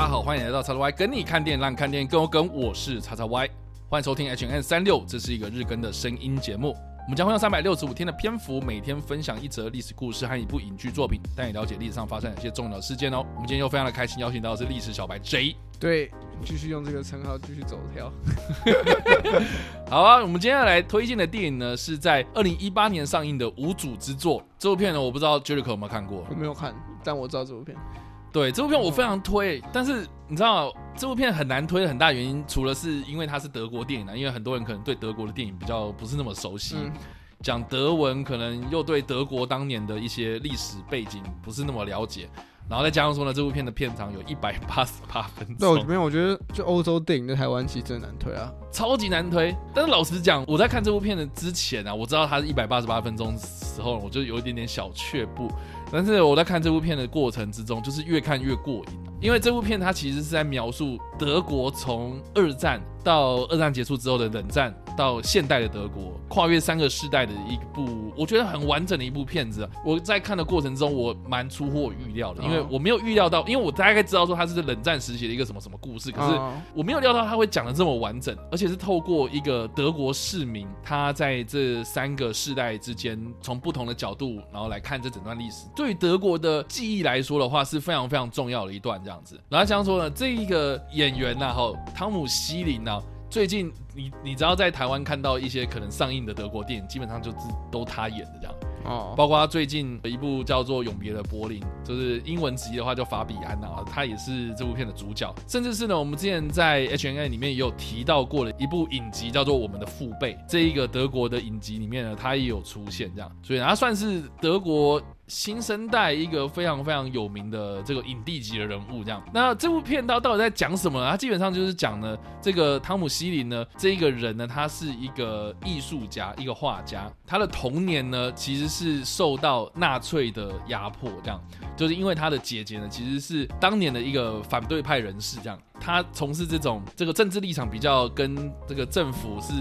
大家好，欢迎来到叉叉 Y 跟你看电影，让看电影更有梗。我是叉叉 Y，欢迎收听 H N 三六，这是一个日更的声音节目。我们将会用三百六十五天的篇幅，每天分享一则历史故事和一部影剧作品，带你了解历史上发生哪些重要事件哦。我们今天又非常的开心，邀请到的是历史小白 J。对，继续用这个称号继续走跳。好啊，我们今天要来推荐的电影呢，是在二零一八年上映的无主之作。这部片呢，我不知道 Jericho 有没有看过？我没有看，但我知道这部片。对，这部片我非常推，但是你知道这部片很难推的很大原因，除了是因为它是德国电影呢，因为很多人可能对德国的电影比较不是那么熟悉，讲、嗯、德文可能又对德国当年的一些历史背景不是那么了解，然后再加上说呢，这部片的片长有一百八十八分钟。对，没有，我觉得就欧洲电影在台湾其实真的难推啊，超级难推。但是老实讲，我在看这部片的之前啊，我知道它是一百八十八分钟的时候，我就有一点点小却步。但是我在看这部片的过程之中，就是越看越过瘾，因为这部片它其实是在描述德国从二战到二战结束之后的冷战，到现代的德国，跨越三个世代的一部，我觉得很完整的一部片子。我在看的过程中，我蛮出乎我预料的，因为我没有预料到，因为我大概知道说它是冷战时期的一个什么什么故事，可是我没有料到他会讲的这么完整，而且是透过一个德国市民，他在这三个世代之间，从不同的角度，然后来看这整段历史。对于德国的记忆来说的话，是非常非常重要的一段这样子。然后这样说呢，这一个演员呐，哈，汤姆希林呢，最近你你只要在台湾看到一些可能上映的德国电影，基本上就是都他演的这样。哦，包括他最近的一部叫做《永别的柏林》，就是英文直译的话叫法比安啊，他也是这部片的主角。甚至是呢，我们之前在 H N A 里面也有提到过的一部影集，叫做《我们的父辈》，这一个德国的影集里面呢，他也有出现这样，所以他算是德国。新生代一个非常非常有名的这个影帝级的人物，这样。那这部片到到底在讲什么呢？他基本上就是讲呢，这个汤姆希林呢，这一个人呢，他是一个艺术家，一个画家。他的童年呢，其实是受到纳粹的压迫，这样。就是因为他的姐姐呢，其实是当年的一个反对派人士，这样。他从事这种这个政治立场比较跟这个政府是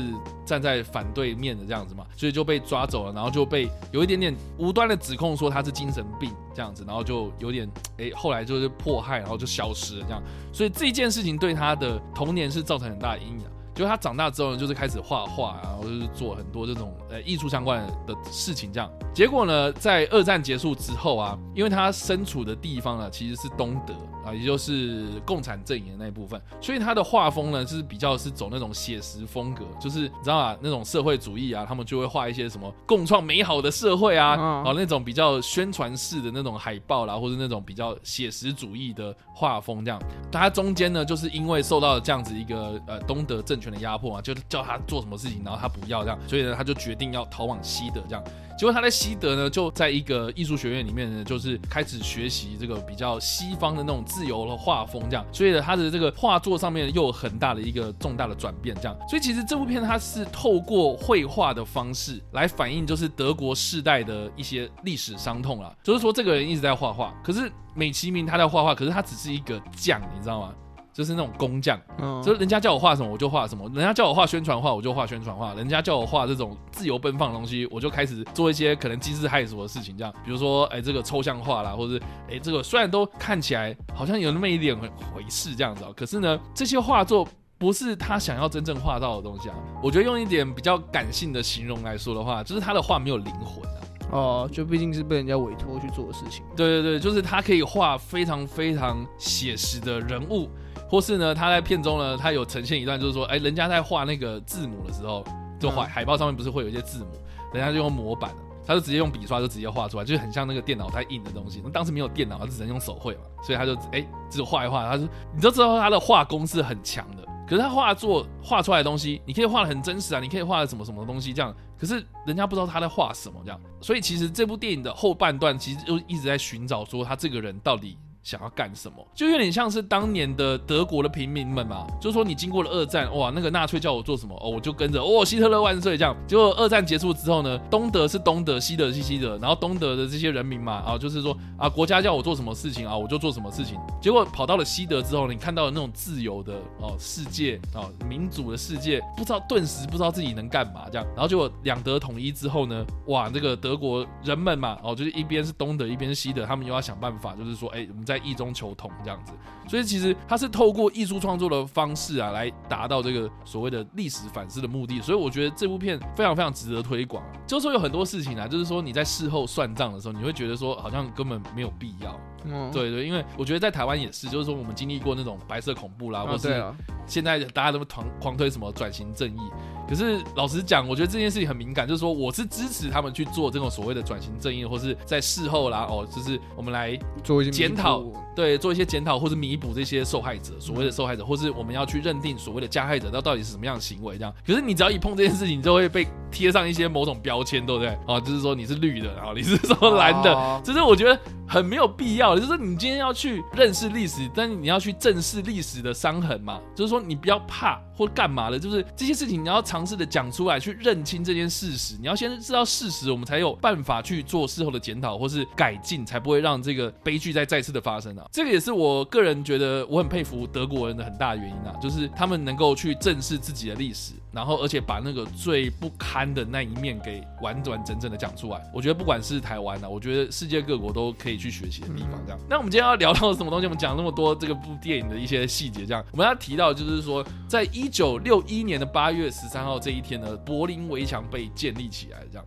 站在反对面的这样子嘛，所以就被抓走了，然后就被有一点点无端的指控说他是精神病这样子，然后就有点哎，后来就是迫害，然后就消失了这样，所以这件事情对他的童年是造成很大的阴影。就他长大之后呢，就是开始画画，然后就是做很多这种呃艺术相关的事情这样。结果呢，在二战结束之后啊，因为他身处的地方呢，其实是东德。啊，也就是共产阵营的那一部分，所以他的画风呢，就是比较是走那种写实风格，就是你知道啊，那种社会主义啊，他们就会画一些什么共创美好的社会啊，哦，那种比较宣传式的那种海报啦，或者那种比较写实主义的画风这样。他中间呢，就是因为受到了这样子一个呃东德政权的压迫啊，就叫他做什么事情，然后他不要这样，所以呢，他就决定要逃往西德这样。结果他在西德呢，就在一个艺术学院里面呢，就是开始学习这个比较西方的那种自由的画风，这样，所以呢，他的这个画作上面又有很大的一个重大的转变，这样。所以其实这部片它是透过绘画的方式来反映，就是德国世代的一些历史伤痛啦。就是说，这个人一直在画画，可是美其名他在画画，可是他只是一个匠，你知道吗？就是那种工匠，嗯就是人家叫我画什么我就画什么，人家叫我画宣传画我就画宣传画，人家叫我画这种自由奔放的东西，我就开始做一些可能惊世骇俗的事情，这样，比如说，哎，这个抽象画啦，或者是，哎，这个虽然都看起来好像有那么一点回事这样子啊，可是呢，这些画作不是他想要真正画到的东西啊。我觉得用一点比较感性的形容来说的话，就是他的画没有灵魂啊。哦，就毕竟是被人家委托去做的事情。对对对，就是他可以画非常非常写实的人物。或是呢，他在片中呢，他有呈现一段，就是说，哎，人家在画那个字母的时候，就海海报上面不是会有一些字母，人家就用模板，他就直接用笔刷就直接画出来，就很像那个电脑在印的东西。那当时没有电脑，他只能用手绘嘛，所以他就哎，只画一画，他说，你都知道他的画工是很强的，可是他画作画出来的东西，你可以画的很真实啊，你可以画的什么什么东西这样，可是人家不知道他在画什么这样，所以其实这部电影的后半段其实就一直在寻找说他这个人到底。想要干什么，就有点像是当年的德国的平民们嘛，就是说你经过了二战，哇，那个纳粹叫我做什么，哦，我就跟着，哦，希特勒万岁这样。结果二战结束之后呢，东德是东德，西德是西德，然后东德的这些人民嘛，啊，就是说啊，国家叫我做什么事情啊，我就做什么事情。结果跑到了西德之后，你看到了那种自由的哦世界哦，民主的世界，不知道顿时不知道自己能干嘛这样。然后结果两德统一之后呢，哇，这个德国人们嘛，哦，就是一边是东德，一边是西德，他们又要想办法，就是说，哎，我们在异中求同这样子。所以其实他是透过艺术创作的方式啊，来达到这个所谓的历史反思的目的。所以我觉得这部片非常非常值得推广。就是说有很多事情啊，就是说你在事后算账的时候，你会觉得说好像根本没有必要。嗯，对对，因为我觉得在台湾也是，就是说我们经历过那种白色恐怖啦，或是现在大家都狂狂推什么转型正义。可是老实讲，我觉得这件事情很敏感，就是说我是支持他们去做这种所谓的转型正义，或是在事后啦，哦，就是我们来做一些检讨，对，做一些检讨或是弥补这些受害者，所谓的受害者，或是我们要去认定所谓的加害者，那到底是什么样的行为这样。可是你只要一碰这件事情，你就会被贴上一些某种标签，对不对？哦，就是说你是绿的，然后你是说蓝的，只是我觉得很没有必要。就是你今天要去认识历史，但是你要去正视历史的伤痕嘛。就是说你不要怕或干嘛的，就是这些事情你要尝试的讲出来，去认清这件事实。你要先知道事实，我们才有办法去做事后的检讨或是改进，才不会让这个悲剧再再次的发生啊。这个也是我个人觉得我很佩服德国人的很大的原因啊，就是他们能够去正视自己的历史。然后，而且把那个最不堪的那一面给完完整整的讲出来，我觉得不管是台湾啊，我觉得世界各国都可以去学习的地方。这样，那我们今天要聊到什么东西？我们讲那么多这个部电影的一些细节，这样，我们要提到就是说，在一九六一年的八月十三号这一天呢，柏林围墙被建立起来，这样。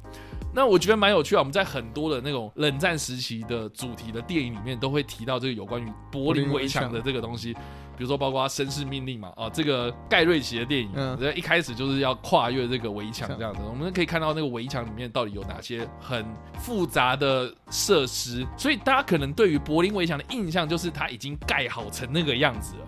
那我觉得蛮有趣啊，我们在很多的那种冷战时期的主题的电影里面，都会提到这个有关于柏林围墙的这个东西。比如说，包括《绅士命令》嘛，啊，这个盖瑞奇的电影，嗯，一开始就是要跨越这个围墙这样子。我们可以看到那个围墙里面到底有哪些很复杂的设施，所以大家可能对于柏林围墙的印象就是它已经盖好成那个样子了。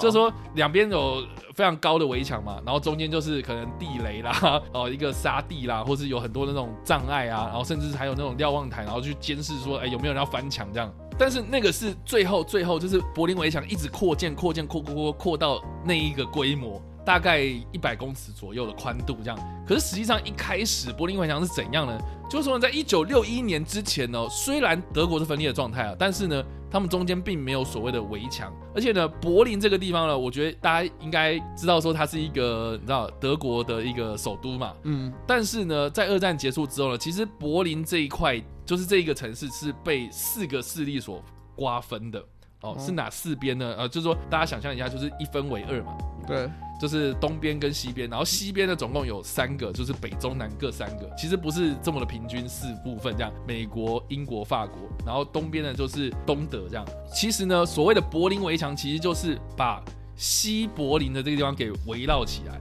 就是说两边有非常高的围墙嘛，然后中间就是可能地雷啦，哦，一个沙地啦，或是有很多那种障碍啊，然后甚至还有那种瞭望台，然后去监视说，哎，有没有人要翻墙这样。但是那个是最后，最后就是柏林围墙一直扩建、扩建、扩扩扩扩到那一个规模，大概一百公尺左右的宽度这样。可是实际上一开始柏林围墙是怎样呢？就是说在一九六一年之前呢，虽然德国是分裂的状态啊，但是呢，他们中间并没有所谓的围墙。而且呢，柏林这个地方呢，我觉得大家应该知道说它是一个你知道德国的一个首都嘛。嗯。但是呢，在二战结束之后呢，其实柏林这一块。就是这一个城市是被四个势力所瓜分的哦，是哪四边呢？呃，就是说大家想象一下，就是一分为二嘛，对，就是东边跟西边，然后西边呢总共有三个，就是北中南各三个，其实不是这么的平均四部分这样，美国、英国、法国，然后东边呢就是东德这样。其实呢，所谓的柏林围墙其实就是把西柏林的这个地方给围绕起来，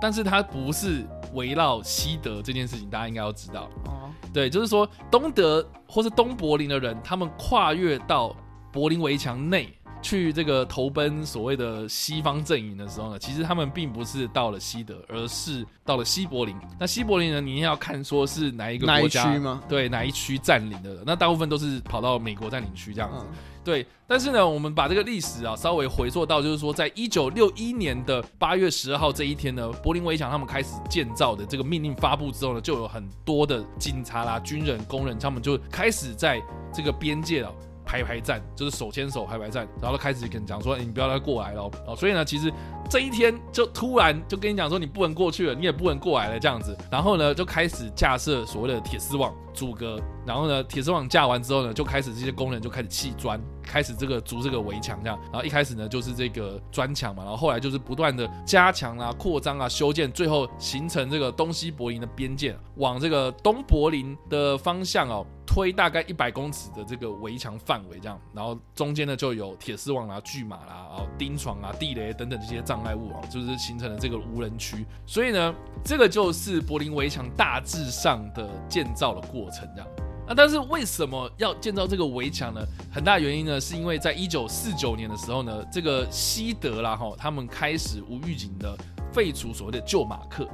但是它不是围绕西德这件事情，大家应该要知道。哦对，就是说东德或是东柏林的人，他们跨越到柏林围墙内去这个投奔所谓的西方阵营的时候呢，其实他们并不是到了西德，而是到了西柏林。那西柏林呢，你要看说是哪一个国家？哪一区吗？对，哪一区占领的？那大部分都是跑到美国占领区这样子。嗯对，但是呢，我们把这个历史啊稍微回溯到，就是说，在一九六一年的八月十二号这一天呢，柏林围墙他们开始建造的这个命令发布之后呢，就有很多的警察啦、军人、工人，他们就开始在这个边界啊排排站，就是手牵手排排站，然后开始跟你讲说，你不要再过来了哦。所以呢，其实这一天就突然就跟你讲说，你不能过去了，你也不能过来了这样子，然后呢，就开始架设所谓的铁丝网阻隔。然后呢，铁丝网架完之后呢，就开始这些工人就开始砌砖，开始这个筑这个围墙这样。然后一开始呢，就是这个砖墙嘛，然后后来就是不断的加强啊、扩张啊、修建，最后形成这个东西柏林的边界，往这个东柏林的方向哦推大概一百公尺的这个围墙范围这样。然后中间呢就有铁丝网啊、巨马啦、啊钉床啊、地雷等等这些障碍物啊，就是形成了这个无人区。所以呢，这个就是柏林围墙大致上的建造的过程这样。啊，但是为什么要建造这个围墙呢？很大原因呢，是因为在一九四九年的时候呢，这个西德啦哈，他们开始无预警的废除所谓的旧马克，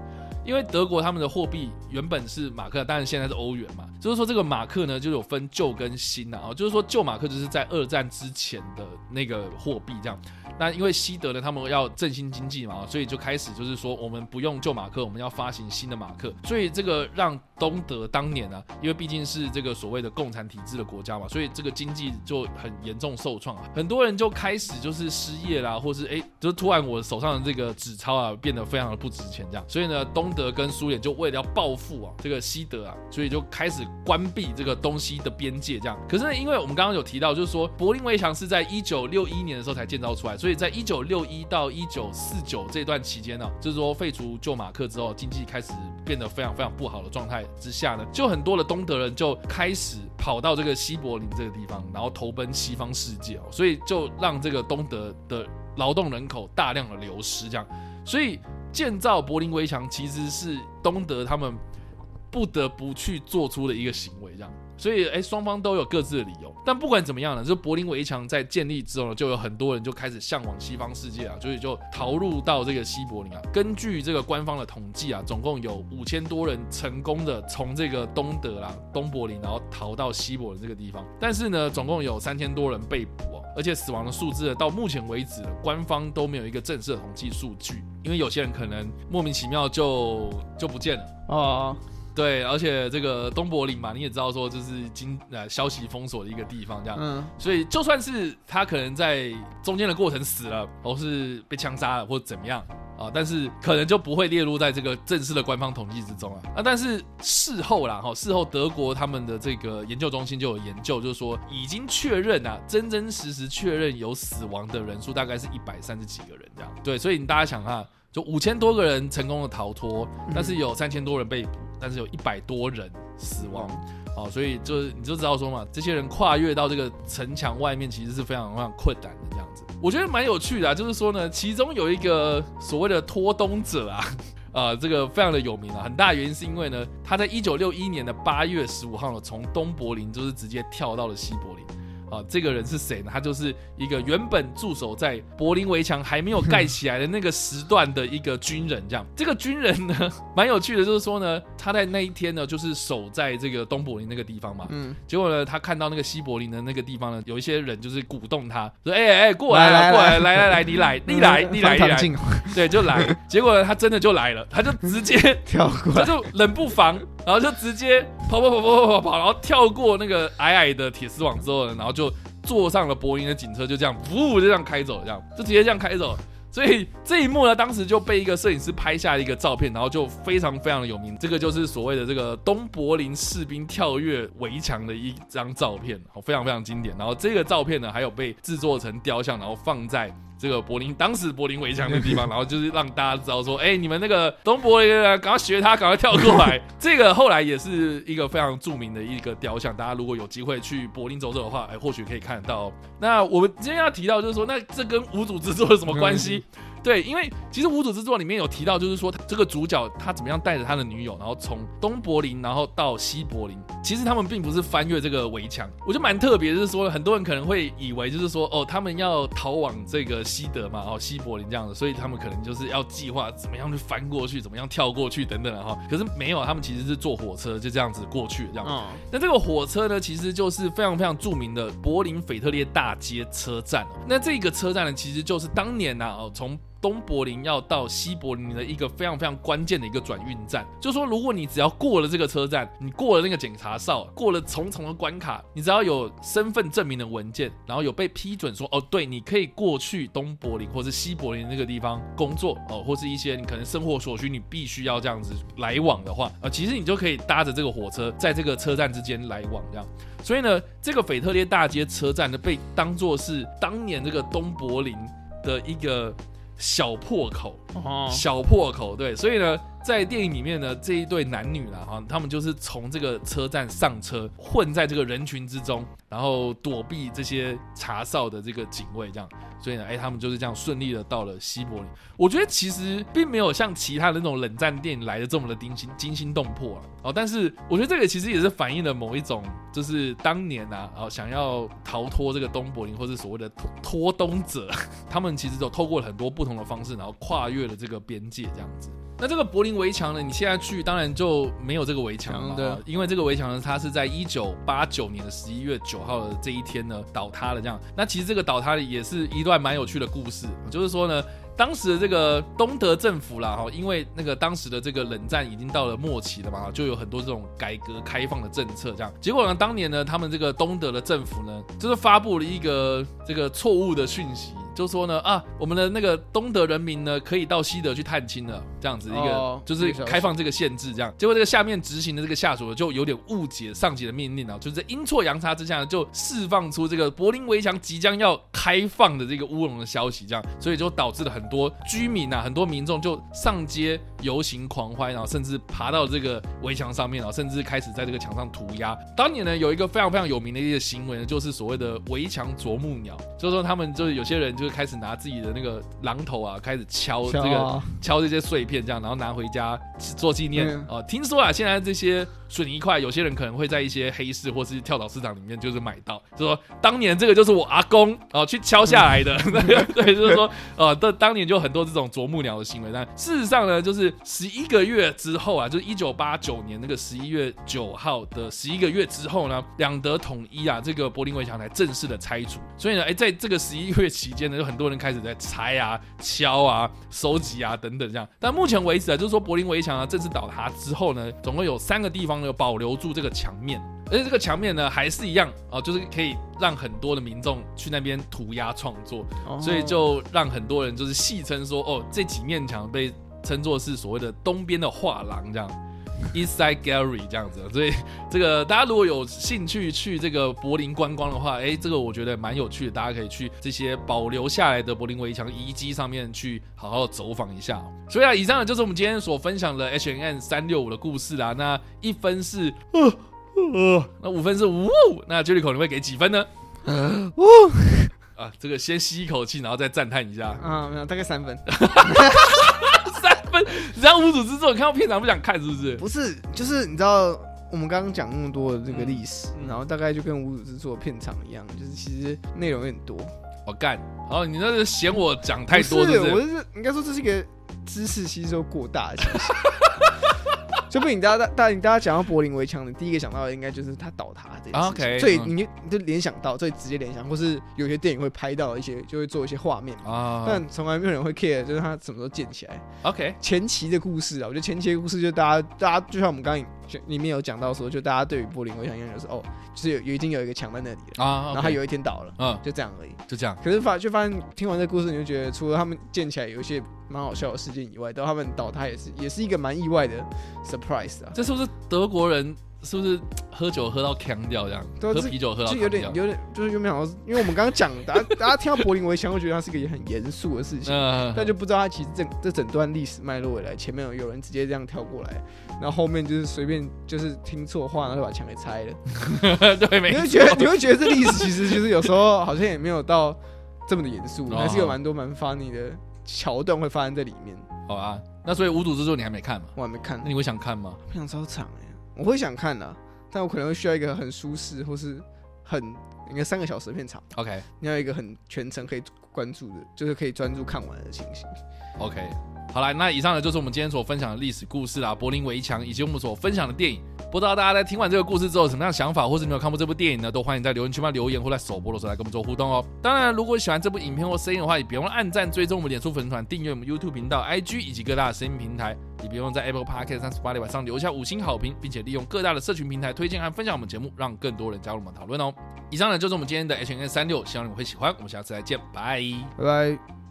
因为德国他们的货币原本是马克，当然现在是欧元嘛，就是说这个马克呢就有分旧跟新啊，就是说旧马克就是在二战之前的那个货币这样。那因为西德呢，他们要振兴经济嘛，所以就开始就是说，我们不用旧马克，我们要发行新的马克。所以这个让东德当年啊，因为毕竟是这个所谓的共产体制的国家嘛，所以这个经济就很严重受创啊，很多人就开始就是失业啦，或是哎，就突然我手上的这个纸钞啊变得非常的不值钱这样，所以呢，东德跟苏联就为了要报复啊这个西德啊，所以就开始关闭这个东西的边界这样。可是呢，因为我们刚刚有提到，就是说柏林围墙是在一九六一年的时候才建造出来，所以在一九六一到一九四九这段期间呢，就是说废除旧马克之后，经济开始变得非常非常不好的状态之下呢，就很多的东德人就开始跑到这个西柏林这个地方，然后投奔西方世界哦，所以就让这个东德的劳动人口大量的流失，这样，所以建造柏林围墙其实是东德他们不得不去做出的一个行为，这样。所以，哎，双方都有各自的理由。但不管怎么样呢，就柏林围墙在建立之后呢，就有很多人就开始向往西方世界啊，所以就逃入到这个西柏林啊。根据这个官方的统计啊，总共有五千多人成功的从这个东德啦、东柏林，然后逃到西柏林这个地方。但是呢，总共有三千多人被捕哦，而且死亡的数字到目前为止，官方都没有一个正式的统计数据，因为有些人可能莫名其妙就就不见了啊。对，而且这个东柏林嘛，你也知道说，就是经呃消息封锁的一个地方，这样，嗯，所以就算是他可能在中间的过程死了，或是被枪杀了，或者怎么样啊，但是可能就不会列入在这个正式的官方统计之中啊。啊，但是事后啦，哈，事后德国他们的这个研究中心就有研究，就是说已经确认啊，真真实实确认有死亡的人数大概是一百三十几个人这样。对，所以你大家想哈，就五千多个人成功的逃脱，但是有三千多人被捕。但是有一百多人死亡，哦，所以就是你就知道说嘛，这些人跨越到这个城墙外面，其实是非常非常困难的这样子。我觉得蛮有趣的啊，就是说呢，其中有一个所谓的脱东者啊，啊、呃，这个非常的有名啊，很大原因是因为呢，他在一九六一年的八月十五号呢，从东柏林就是直接跳到了西柏林。啊，这个人是谁呢？他就是一个原本驻守在柏林围墙还没有盖起来的那个时段的一个军人。这样，这个军人呢，蛮有趣的，就是说呢，他在那一天呢，就是守在这个东柏林那个地方嘛。嗯。结果呢，他看到那个西柏林的那个地方呢，有一些人就是鼓动他说：“哎哎，过来了，过来，来来来，你来，你来，你来，你来。”对，就来。结果呢，他真的就来了，他就直接 跳过来，他就冷不防，然后就直接跑跑跑跑跑跑跑，然后跳过那个矮矮的铁丝网之后呢，然后就。就坐上了柏林的警车，就这样，呜，就这样开走，这样就直接这样开走。所以这一幕呢，当时就被一个摄影师拍下一个照片，然后就非常非常的有名。这个就是所谓的这个东柏林士兵跳跃围墙的一张照片，好，非常非常经典。然后这个照片呢，还有被制作成雕像，然后放在。这个柏林当时柏林围墙的地方，然后就是让大家知道说，哎，你们那个东柏林人赶快学他，赶快跳过来。这个后来也是一个非常著名的一个雕像，大家如果有机会去柏林走走的话，哎，或许可以看得到。那我们今天要提到就是说，那这跟无组织做有什么关系？对，因为其实《无主之作》里面有提到，就是说这个主角他怎么样带着他的女友，然后从东柏林，然后到西柏林。其实他们并不是翻越这个围墙，我觉得蛮特别，就是说很多人可能会以为，就是说哦，他们要逃往这个西德嘛，哦，西柏林这样的，所以他们可能就是要计划怎么样去翻过去，怎么样跳过去等等的哈。可是没有，他们其实是坐火车就这样子过去这样。那这个火车呢，其实就是非常非常著名的柏林腓特烈大街车站。那这个车站呢，其实就是当年呢，哦，从东柏林要到西柏林的一个非常非常关键的一个转运站，就说，如果你只要过了这个车站，你过了那个检查哨，过了重重的关卡，你只要有身份证明的文件，然后有被批准说，哦，对，你可以过去东柏林或是西柏林那个地方工作，哦，或是一些你可能生活所需，你必须要这样子来往的话，啊，其实你就可以搭着这个火车，在这个车站之间来往这样。所以呢，这个腓特烈大街车站呢，被当作是当年这个东柏林的一个。小破口，小破口，对，所以呢，在电影里面呢，这一对男女啦，哈，他们就是从这个车站上车，混在这个人群之中，然后躲避这些查哨的这个警卫，这样，所以呢，哎，他们就是这样顺利的到了西柏林。我觉得其实并没有像其他的那种冷战电影来的这么的惊心惊心动魄啊，哦，但是我觉得这个其实也是反映了某一种，就是当年啊，哦，想要逃脱这个东柏林，或是所谓的脱东者，他们其实都透过了很多不同的方式，然后跨越了这个边界，这样子。那这个柏林围墙呢？你现在去当然就没有这个围墙了，对，因为这个围墙呢，它是在一九八九年的十一月九号的这一天呢倒塌了。这样，那其实这个倒塌也是一段蛮有趣的故事，就是说呢，当时的这个东德政府啦，哈，因为那个当时的这个冷战已经到了末期了嘛，就有很多这种改革开放的政策，这样。结果呢，当年呢，他们这个东德的政府呢，就是发布了一个这个错误的讯息。就说呢啊，我们的那个东德人民呢，可以到西德去探亲了，这样子一个、哦、就是开放这个限制，这样。结果这个下面执行的这个下属就有点误解上级的命令啊，就是在阴错阳差之下呢，就释放出这个柏林围墙即将要开放的这个乌龙的消息，这样，所以就导致了很多居民啊，很多民众就上街游行狂欢，然后甚至爬到这个围墙上面啊，甚至开始在这个墙上涂鸦。当年呢，有一个非常非常有名的一个行为呢，就是所谓的围墙啄木鸟，就是说他们就是有些人就是开始拿自己的那个榔头啊，开始敲这个敲，这些碎片，这样然后拿回家做纪念哦、呃，听说啊，现在这些水泥块，有些人可能会在一些黑市或是跳蚤市场里面就是买到，就说当年这个就是我阿公哦、呃、去敲下来的，嗯、对，就是说呃，当当年就很多这种啄木鸟的行为。但事实上呢，就是十一个月之后啊，就是一九八九年那个十一月九号的十一个月之后呢，两德统一啊，这个柏林围墙才正式的拆除。所以呢，哎，在这个十一月期间呢，就很多人。开始在拆啊、敲啊、收集啊等等这样，但目前为止啊，就是说柏林围墙啊正式倒塌之后呢，总共有三个地方呢保留住这个墙面，而且这个墙面呢还是一样啊，就是可以让很多的民众去那边涂鸦创作，所以就让很多人就是戏称说，哦，这几面墙被称作是所谓的东边的画廊这样。East Side Gallery 这样子，所以这个大家如果有兴趣去这个柏林观光的话，哎，这个我觉得蛮有趣的，大家可以去这些保留下来的柏林围墙遗迹上面去好好走访一下。所以啊，以上呢就是我们今天所分享的 H N N 三六五的故事啦。那一分是呃呃，那五分是呜，那 j u l i c o 你会给几分呢？呜啊，这个先吸一口气，然后再赞叹一下。啊，没有，大概三分。你知道无主之作，看到片场不想看是不是？不是，就是你知道我们刚刚讲那么多的这个历史，嗯、然后大概就跟无主之作片场一样，就是其实内容有点多。我干，好，你那是嫌我讲太多是不是？是我是应该说这是一个知识吸收过大的情形。就不，你大家大你大家讲到柏林围墙你第一个想到的应该就是它倒塌这件事情，所以你你就联想到，最直接联想，或是有些电影会拍到一些，就会做一些画面啊，但从来没有人会 care，就是它什么时候建起来。OK，前期的故事啊，我觉得前期的故事就大家大家就像我们刚刚里面有讲到说，就大家对于柏林围墙印象就是哦，就是有有已经有一个墙在那里了啊，然后他有一天倒了，嗯，就这样而已，就这样。可是发就发现听完这个故事，你就觉得除了他们建起来有一些蛮好笑的事件以外，到他们倒塌也是也是一个蛮意外的 surprise 啊，这是不是？德国人是不是喝酒喝到呛掉这样？对，喝啤酒喝到就有点有点就是有没有？因为我们刚刚讲，大家大家听到柏林围墙会觉得它是一个也很严肃的事情，但就不知道它其实这这整段历史脉络以来，前面有有人直接这样跳过来，然后后面就是随便就是听错话，然后就把墙给拆了。对，没错。你会觉得你会觉得这历史其实就是有时候好像也没有到这么的严肃，还是有蛮多蛮 funny 的桥段会发生在里面。好啊，那所以无主之作你还没看吗？我还没看，那你会想看吗？不想超长哎。我会想看的，但我可能会需要一个很舒适或是很应该三个小时的片长。OK，你要一个很全程可以关注的，就是可以专注看完的情形。OK。好了，那以上呢就是我们今天所分享的历史故事啦，柏林围墙以及我们所分享的电影。不知道大家在听完这个故事之后有什么样的想法，或是没有看过这部电影呢？都欢迎在留言区留言，或在首播的时候来跟我们做互动哦。当然，如果喜欢这部影片或声音的话，也别忘了按赞、追踪我们脸书粉丝团、订阅我们 YouTube 频道、IG 以及各大的声音平台。也别忘在 Apple Podcast 三十八里晚上留下五星好评，并且利用各大的社群平台推荐和分享我们节目，让更多人加入我们讨论哦。以上呢就是我们今天的 H&M 365，希望你们会喜欢。我们下次再见，拜拜。